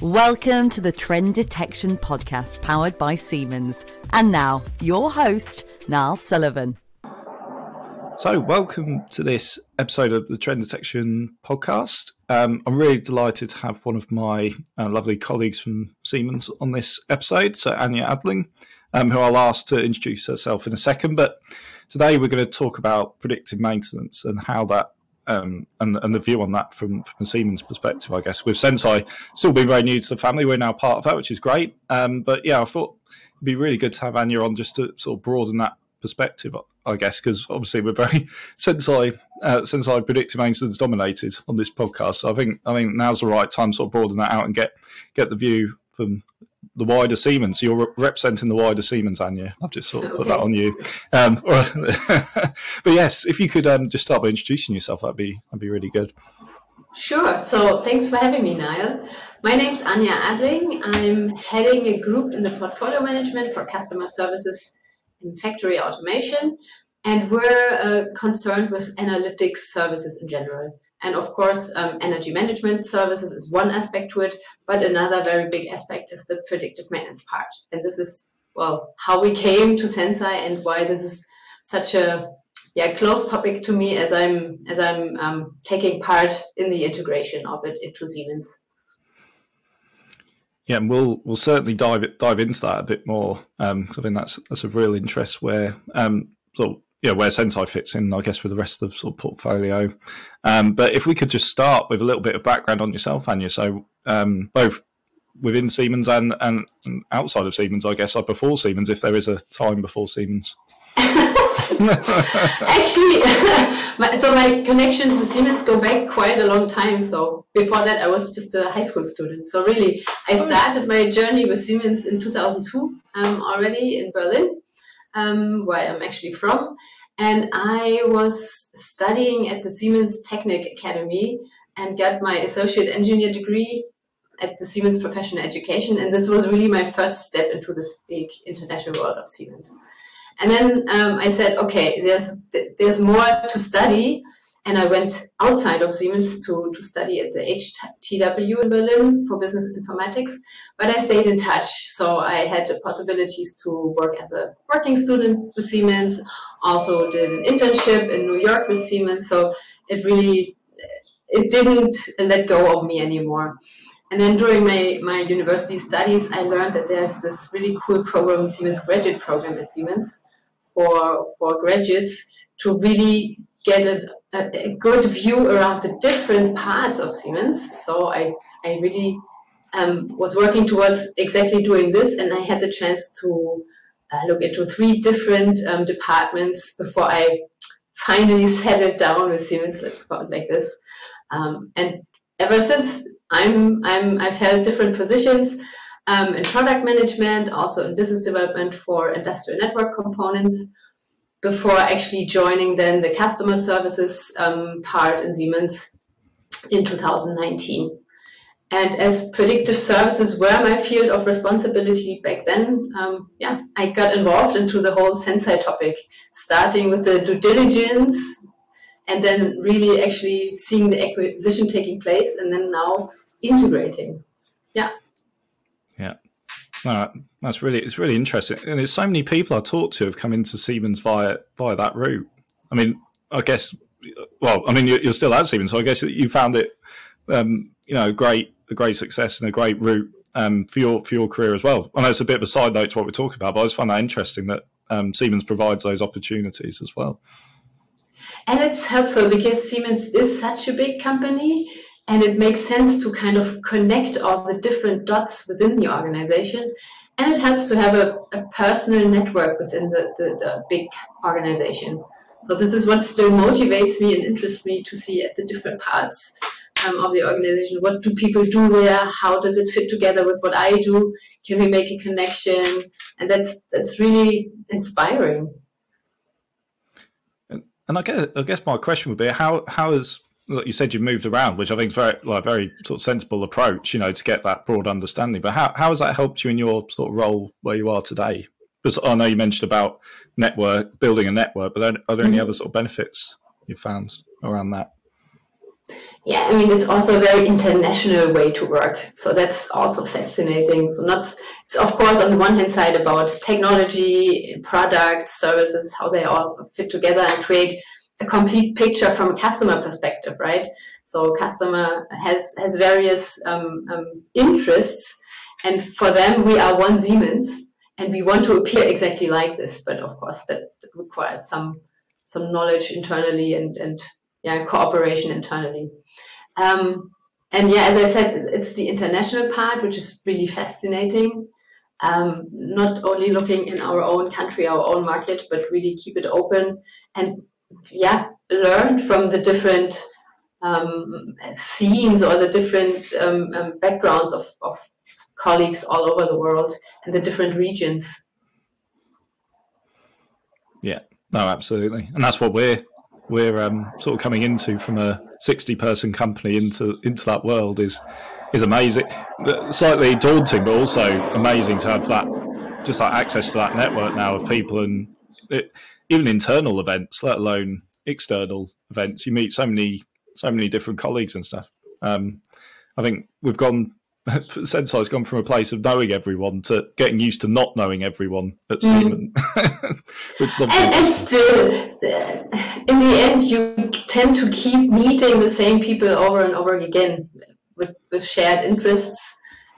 Welcome to the Trend Detection Podcast powered by Siemens. And now, your host, Niall Sullivan. So, welcome to this episode of the Trend Detection Podcast. Um, I'm really delighted to have one of my uh, lovely colleagues from Siemens on this episode, so Anja Adling, um, who I'll ask to introduce herself in a second. But today we're going to talk about predictive maintenance and how that um, and, and the view on that from, from a Siemens perspective, I guess. With Senseye still being very new to the family, we're now part of that, which is great. Um, but yeah, I thought it'd be really good to have Anja on just to sort of broaden that perspective, I guess, because obviously we're very Senseye, uh, Senseye predictive maintenance dominated on this podcast. So I think I think now's the right time to sort of broaden that out and get get the view from the wider Siemens. You're representing the wider Siemens, Anja. I've just sort of put that on you. Um, but yes, if you could um, just start by introducing yourself, that'd be that'd be really good. Sure. So thanks for having me, Niall. My name's Anja Adling. I'm heading a group in the portfolio management for customer services in factory automation, and we're uh, concerned with analytics services in general. And of course, um, energy management services is one aspect to it, but another very big aspect is the predictive maintenance part. And this is, well, how we came to Senseye and why this is such a yeah, close topic to me as I'm as I'm um, taking part in the integration of it into Siemens. Yeah, and we'll we'll certainly dive dive into that a bit more. Um, I think that's that's a real interest where um, so yeah, where Senseye fits in, I guess, with the rest of the sort of portfolio. Um, but if we could just start with a little bit of background on yourself, Anja. So um, both within Siemens and, and, and outside of Siemens, I guess, or before Siemens, if there is a time before Siemens. Actually, my, so my connections with Siemens go back quite a long time. So before that, I was just a high school student. So really, I oh. started my journey with Siemens in 2002 um, already in Berlin um, where I'm actually from. And I was studying at the Siemens Technic Academy and got my associate engineer degree at the Siemens Professional Education. And this was really my first step into this big international world of Siemens. And then um, I said, okay, there's there's more to study and I went outside of Siemens to, to study at the HTW in Berlin for business informatics, but I stayed in touch. So I had the possibilities to work as a working student with Siemens, also did an internship in New York with Siemens. So it really, it didn't let go of me anymore. And then during my, my university studies, I learned that there's this really cool program, Siemens graduate program at Siemens for, for graduates to really get a, a, good view around the different parts of Siemens. So I, I really um, was working towards exactly doing this, and I had the chance to uh, look into three different um, departments before I finally settled down with Siemens. Let's call it like this. Um, and ever since, I'm I'm I've held different positions um, in product management, also in business development for industrial network components before actually joining then the customer services um, part in Siemens in 2019. And as predictive services were my field of responsibility back then, um, yeah, I got involved into the whole Senseye topic, starting with the due diligence and then really actually seeing the acquisition taking place and then now integrating. Yeah. No, that's really it's really interesting, and there's so many people I talked to have come into Siemens via via that route. I mean, I guess, well, I mean, you're, still at Siemens, so I guess you found it, um, you know, great a great success and a great route um, for your for your career as well. I know it's a bit of a side note to what we're talking about, but I just find that interesting that um, Siemens provides those opportunities as well. And it's helpful because Siemens is such a big company and it makes sense to kind of connect all the different dots within the organization. And it helps to have a, a personal network within the, the, the big organization. So this is what still motivates me and interests me to see at the different parts um, of the organization. What do people do there? How does it fit together with what I do? Can we make a connection? And that's that's really inspiring. And, I guess I guess my question would be how how is you said, you moved around, which I think is very like very sort of sensible approach, you know, to get that broad understanding. But how how has that helped you in your sort of role where you are today? Because I know you mentioned about network building a network, but are there, mm-hmm. any other sort of benefits you've found around that? Yeah, I mean it's also a very international way to work, so that's also fascinating. So not it's of course on the one hand side about technology, products, services, how they all fit together and create a complete picture from a customer perspective, right? So customer has has various um, um, interests, and for them we are one Siemens, and we want to appear exactly like this. But of course that, requires some some knowledge internally and and yeah cooperation internally. Um, and yeah, as I said, it's the international part which is really fascinating. Um, not only looking in our own country, our own market, but really keep it open and yeah, learn from the different um, scenes or the different um, um, backgrounds of, of colleagues all over the world and the different regions. Yeah, no, absolutely, and that's what we're we're um, sort of coming into from a sixty person company into into that world is is amazing, slightly daunting, but also amazing to have that just that access to that network now of people and it, even internal events, let alone external events. You meet so many so many different colleagues and stuff. Um, I think we've gone. Senseye's gone from a place of knowing everyone to getting used to not knowing everyone at mm. Siemens. and, and still, in the end, you tend to keep meeting the same people over and over again with, with shared interests.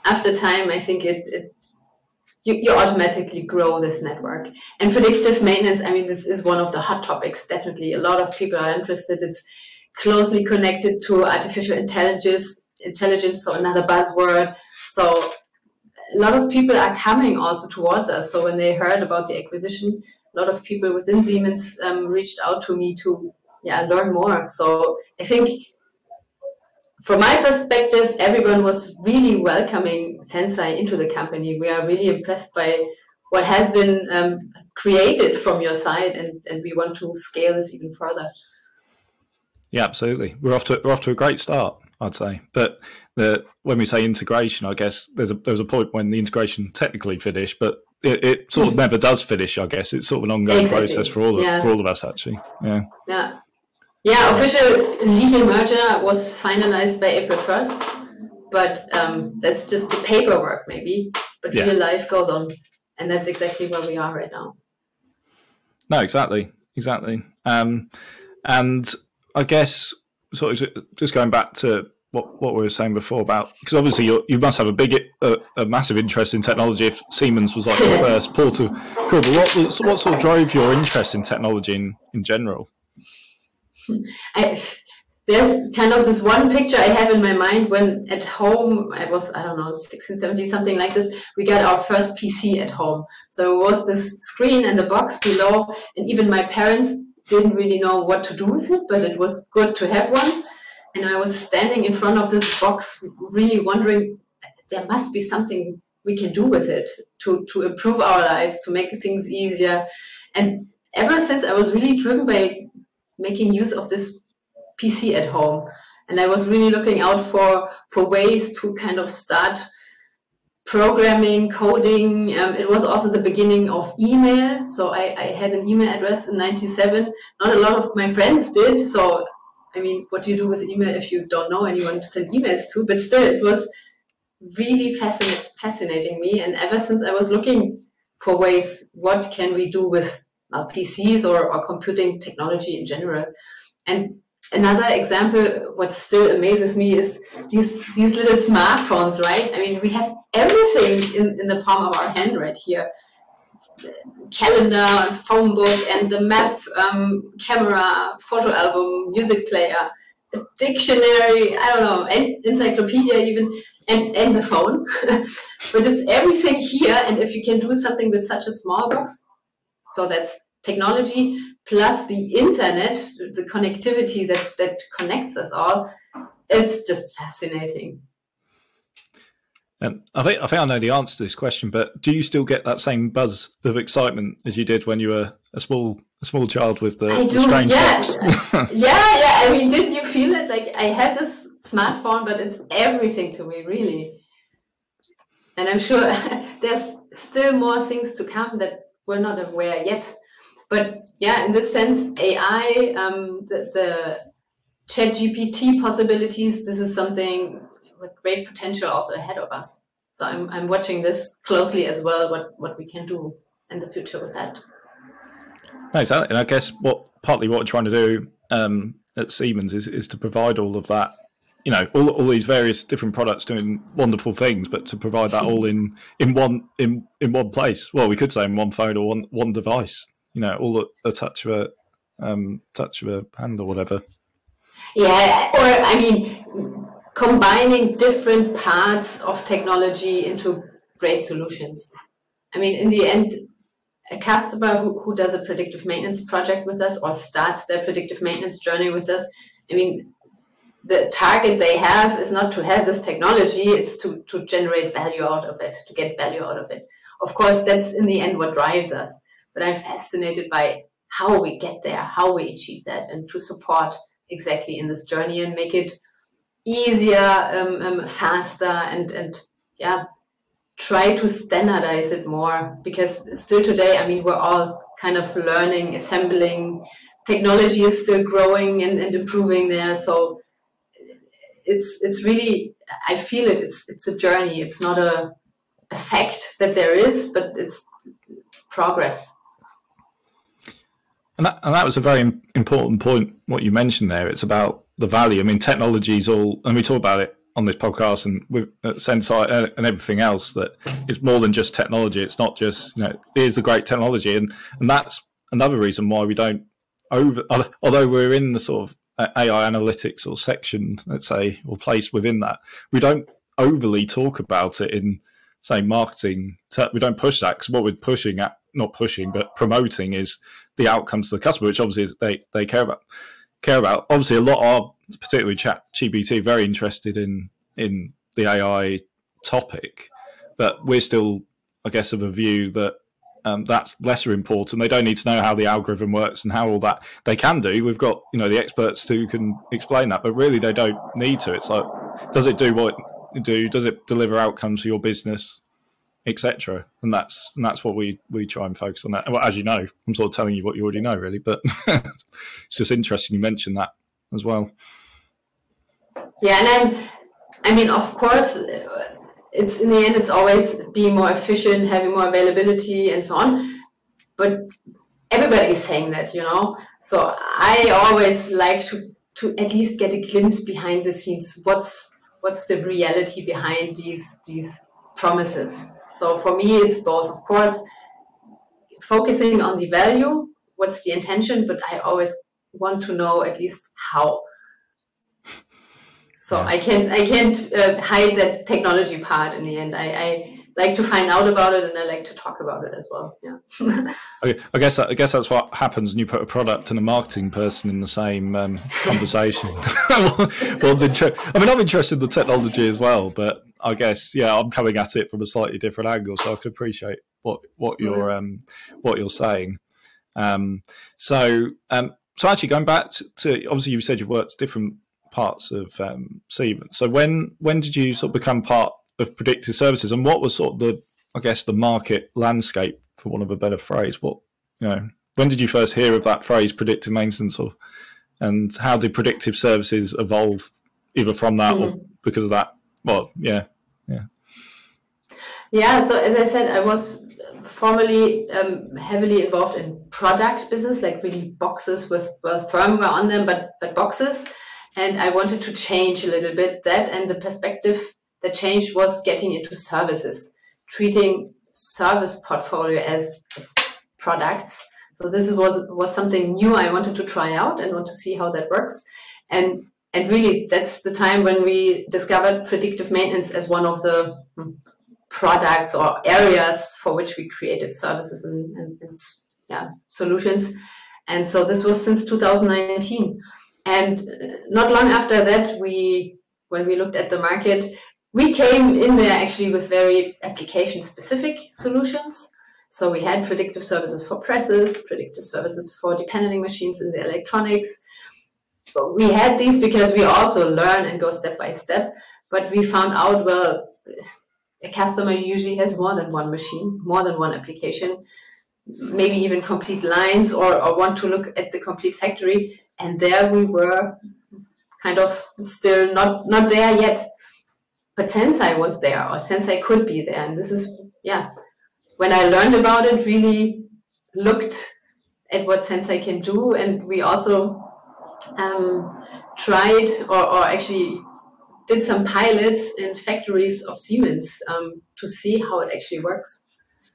After time, I think it, it you, you automatically grow this network. And predictive maintenance, I mean, this is one of the hot topics, definitely. A lot of people are interested. It's closely connected to artificial intelligence, intelligence, so another buzzword. So a lot of people are coming also towards us. So when they heard about the acquisition, a lot of people within Siemens um, reached out to me to yeah learn more. So I think from my perspective, everyone was really welcoming Senseye into the company. We are really impressed by what has been um, created from your side, and, and we want to scale this even further. Yeah, absolutely. We're off to we're off to a great start, I'd say. But the, when we say integration, I guess there's a there's a point when the integration technically finished, but it, it sort of never does finish. I guess it's sort of an ongoing exactly. process for all of, yeah. for all of us, actually. Yeah. Yeah. Yeah, official legal merger was finalized by April 1st, but um, that's just the paperwork, maybe. But yeah. real life goes on, and that's exactly where we are right now. No, exactly, exactly. Um, and I guess sort of just going back to what what we were saying before about because obviously you you must have a big a, a, massive interest in technology. If Siemens was like the first port of call, but what what sort of drove your interest in technology in in general? I, there's kind of this one picture I have in my mind when at home, I was, I don't know, 16, 17, something like this, we got our first PC at home. So it was this screen and the box below, and even my parents didn't really know what to do with it, but it was good to have one. And I was standing in front of this box, really wondering, there must be something we can do with it to, to improve our lives, to make things easier. And ever since I was really driven by making use of this PC at home. And I was really looking out for, for ways to kind of start programming, coding. Um, it was also the beginning of email. So I, I had an email address in 97. Not a lot of my friends did. So, I mean, what do you do with email if you don't know anyone to send emails to? But still, it was really fascin- fascinating me. And ever since I was looking for ways, what can we do with uh, PCs or, or computing technology in general. And another example, what still amazes me is these these little smartphones, right? I mean, we have everything in, in the palm of our hand right here. Calendar, phone book, and the map, um, camera, photo album, music player, dictionary, I don't know, encyclopedia even, and, and the phone. but it's everything here, and if you can do something with such a small box, so that's technology plus the internet, the connectivity that, that connects us all. It's just fascinating. And I think I think I know the answer to this question, but do you still get that same buzz of excitement as you did when you were a small a small child with the, I the do, strange yeah. box? yeah, yeah. I mean, did you feel it? Like I had this smartphone, but it's everything to me, really. And I'm sure there's still more things to come that we're not aware yet. But yeah, in this sense, AI, um, the, the ChatGPT possibilities, this is something with great potential also ahead of us. So I'm, I'm watching this closely as well, what, what we can do in the future with that. Nice. And I guess what partly what we're trying to do um, at Siemens is, is to provide all of that you know all, all these various different products doing wonderful things but to provide that all in in one in in one place. Well we could say in one phone or one one device you know all at a touch of a um, touch of a hand or whatever. Yeah or i mean combining different parts of technology into great solutions. I mean in the end a customer who, who does a predictive maintenance project with us or starts their predictive maintenance journey with us i mean the target they have is not to have this technology, it's to, to generate value out of it, to get value out of it. Of course, that's in the end what drives us. But I'm fascinated by how we get there, how we achieve that, and to support exactly in this journey and make it easier, um, um, faster, and, and yeah, try to standardize it more. Because still today, I mean, we're all kind of learning, assembling. Technology is still growing and, and improving there. So it's it's really I feel it. It's it's a journey. It's not a, a fact that there is, but it's, it's progress. And that, and that was a very important point. What you mentioned there, it's about the value. I mean, technology is all, and we talk about it on this podcast and with uh, Senseye and everything else. That it's more than just technology. It's not just you know, here's the great technology, and and that's another reason why we don't over. Although we're in the sort of AI analytics or section, let's say, or place within that, we don't overly talk about it in, say, marketing. We don't push that because what we're pushing at, not pushing, but promoting is the outcomes to the customer, which obviously they, they care about. Care about. Obviously, a lot are, particularly Chat GPT, very interested in in the AI topic, but we're still, I guess, of a view that um, that's lesser important. They don't need to know how the algorithm works and how all that they can do. We've got you know the experts who can explain that, but really they don't need to. It's like, does it do what it do? Does it deliver outcomes for your business, etc. And that's and that's what we we try and focus on that. Well, as you know, I'm sort of telling you what you already know, really, but it's just interesting you mentioned that as well. Yeah, and I'm, I mean, of course, it's in the end it's always being more efficient having more availability and so on. But everybody is saying that you know? So i always like to to at least get a glimpse behind the scenes. What's what's the reality behind these these promises? So for me it's both of course focusing on the value what's the intention but i always want to know at least how so yeah. I can't I can't uh, hide that technology part in the end. I, I, like to find out about it and I like to talk about it as well. Yeah. okay, I guess I guess that's what happens when you put a product and a marketing person in the same um, conversation. well, I mean, I'm interested in the technology as well, but I guess yeah, I'm coming at it from a slightly different angle, so I can appreciate what what you're um, what you're saying. Um, so um, so actually going back to obviously you said you worked different parts of um, Siemens. So when when did you sort of become part of predictive services, and what was sort of the I guess the market landscape, for want of a better phrase? What you know, when did you first hear of that phrase, predictive maintenance, or and how did predictive services evolve either from that mm-hmm. or because of that? Well, yeah, yeah, yeah. So as I said, I was formerly um, heavily involved in product business, like really boxes with well firmware on them, but but boxes and I wanted to change a little bit that and the perspective that changed was getting into services, treating service portfolio as, as products. So this was was something new I wanted to try out and want to see how that works. And and really that's the time when we discovered predictive maintenance as one of the hmm, products or areas for which we created services and, and, and yeah solutions. And so this was since 2019. And not long after that, we when we looked at the market, we came in there actually with very application specific solutions. So we had predictive services for presses, predictive services for depending machines in the electronics. We had these because we also learn and go step by step. But we found out, well, a customer usually has more than one machine, more than one application, maybe even complete lines or, or want to look at the complete factory and there we were kind of still not not there yet. But Senseye was there, or Senseye could be there, and this is yeah. When I learned about it, really looked at what Senseye can do, and we also um, tried or, or actually did some pilots in factories of Siemens um, to see how it actually works.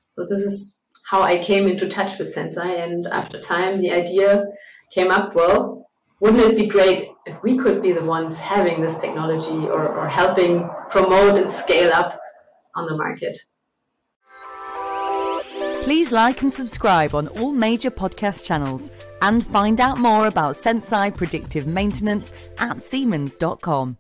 So this is how I came into touch with Senseye and after time, the idea came up. Well, wouldn't it be great if we could be the ones having this technology or, or helping promote and scale up on the market? Please like and subscribe on all major podcast channels and find out more about Senseye predictive maintenance at Siemens.com.